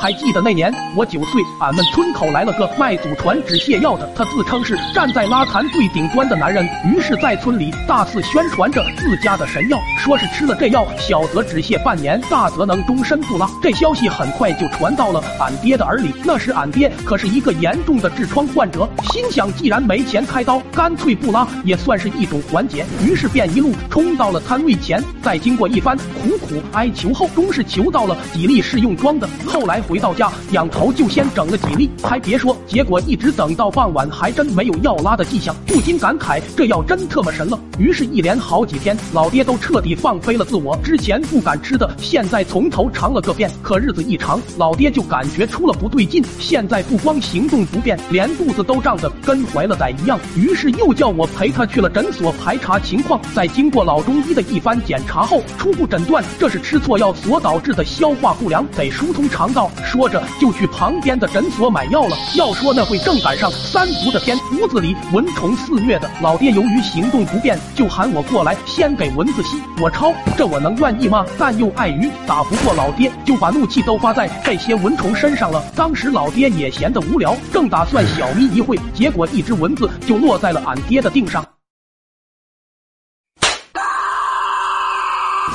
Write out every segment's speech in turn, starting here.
还记得那年我九岁，俺们村口来了个卖祖传止泻药的，他自称是站在拉坛最顶端的男人，于是，在村里大肆宣传着自家的神药，说是吃了这药，小则止泻半年，大则能终身不拉。这消息很快就传到了俺爹的耳里。那时俺爹可是一个严重的痔疮患者，心想既然没钱开刀，干脆不拉也算是一种缓解，于是便一路冲到了摊位前，在经过一番苦苦哀求后，终是求到了几粒试用装的。后来。回到家，仰头就先整了几粒，还别说，结果一直等到傍晚，还真没有要拉的迹象，不禁感慨这药真特么神了。于是，一连好几天，老爹都彻底放飞了自我，之前不敢吃的，现在从头尝了个遍。可日子一长，老爹就感觉出了不对劲，现在不光行动不便，连肚子都胀得跟怀了崽一样。于是又叫我陪他去了诊所排查情况，在经过老中医的一番检查后，初步诊断这是吃错药所导致的消化不良，得疏通肠道。说着就去旁边的诊所买药了。要说那会正赶上三伏的天，屋子里蚊虫肆虐的。老爹由于行动不便，就喊我过来先给蚊子吸。我抄，这我能愿意吗？但又碍于打不过老爹，就把怒气都发在这些蚊虫身上了。当时老爹也闲得无聊，正打算小眯一会，结果一只蚊子就落在了俺爹的腚上。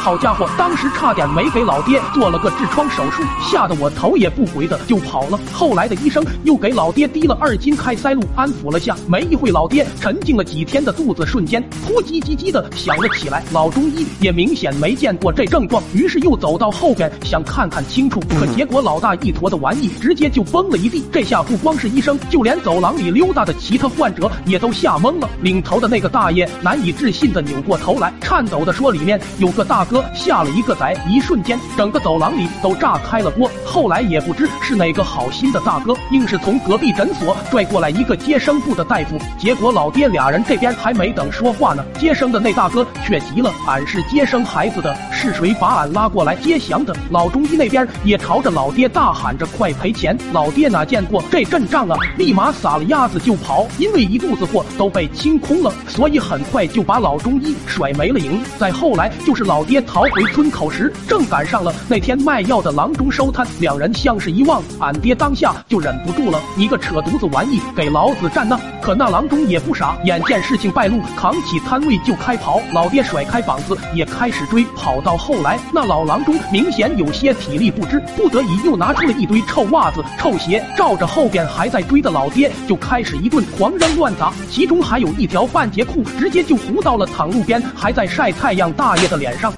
好家伙，当时差点没给老爹做了个痔疮手术，吓得我头也不回的就跑了。后来的医生又给老爹滴了二斤开塞露，安抚了下。没一会，老爹沉静了几天的肚子瞬间扑叽叽叽的响了起来。老中医也明显没见过这症状，于是又走到后边想看看清楚，可结果老大一坨的玩意直接就崩了一地。这下不光是医生，就连走廊里溜达的其他患者也都吓懵了。领头的那个大爷难以置信的扭过头来，颤抖的说：“里面有个大。”哥下了一个崽，一瞬间，整个走廊里都炸开了锅。后来也不知是哪个好心的大哥，硬是从隔壁诊所拽过来一个接生部的大夫。结果老爹俩人这边还没等说话呢，接生的那大哥却急了：“俺是接生孩子的，是谁把俺拉过来接祥的？”老中医那边也朝着老爹大喊着：“快赔钱！”老爹哪见过这阵仗啊，立马撒了鸭子就跑。因为一肚子货都被清空了，所以很快就把老中医甩没了影。再后来就是老爹。逃回村口时，正赶上了那天卖药的郎中收摊，两人相视一望，俺爹当下就忍不住了：“你个扯犊子玩意，给老子站那！”可那郎中也不傻，眼见事情败露，扛起摊位就开跑。老爹甩开膀子也开始追，跑到后来，那老郎中明显有些体力不支，不得已又拿出了一堆臭袜子、臭鞋，照着后边还在追的老爹就开始一顿狂扔乱砸，其中还有一条半截裤，直接就糊到了躺路边还在晒太阳大爷的脸上。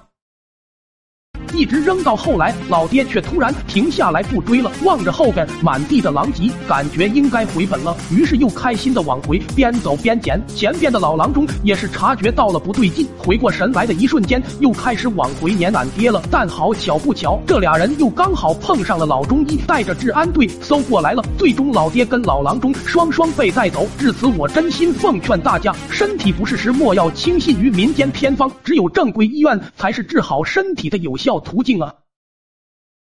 一直扔到后来，老爹却突然停下来不追了，望着后边满地的狼藉，感觉应该回本了，于是又开心的往回边走边捡。前边的老郎中也是察觉到了不对劲，回过神来的一瞬间，又开始往回撵俺爹了。但好巧不巧，这俩人又刚好碰上了老中医带着治安队搜过来了。最终老爹跟老郎中双双被带走。至此，我真心奉劝大家，身体不适时莫要轻信于民间偏方，只有正规医院才是治好身体的有效。途径啊。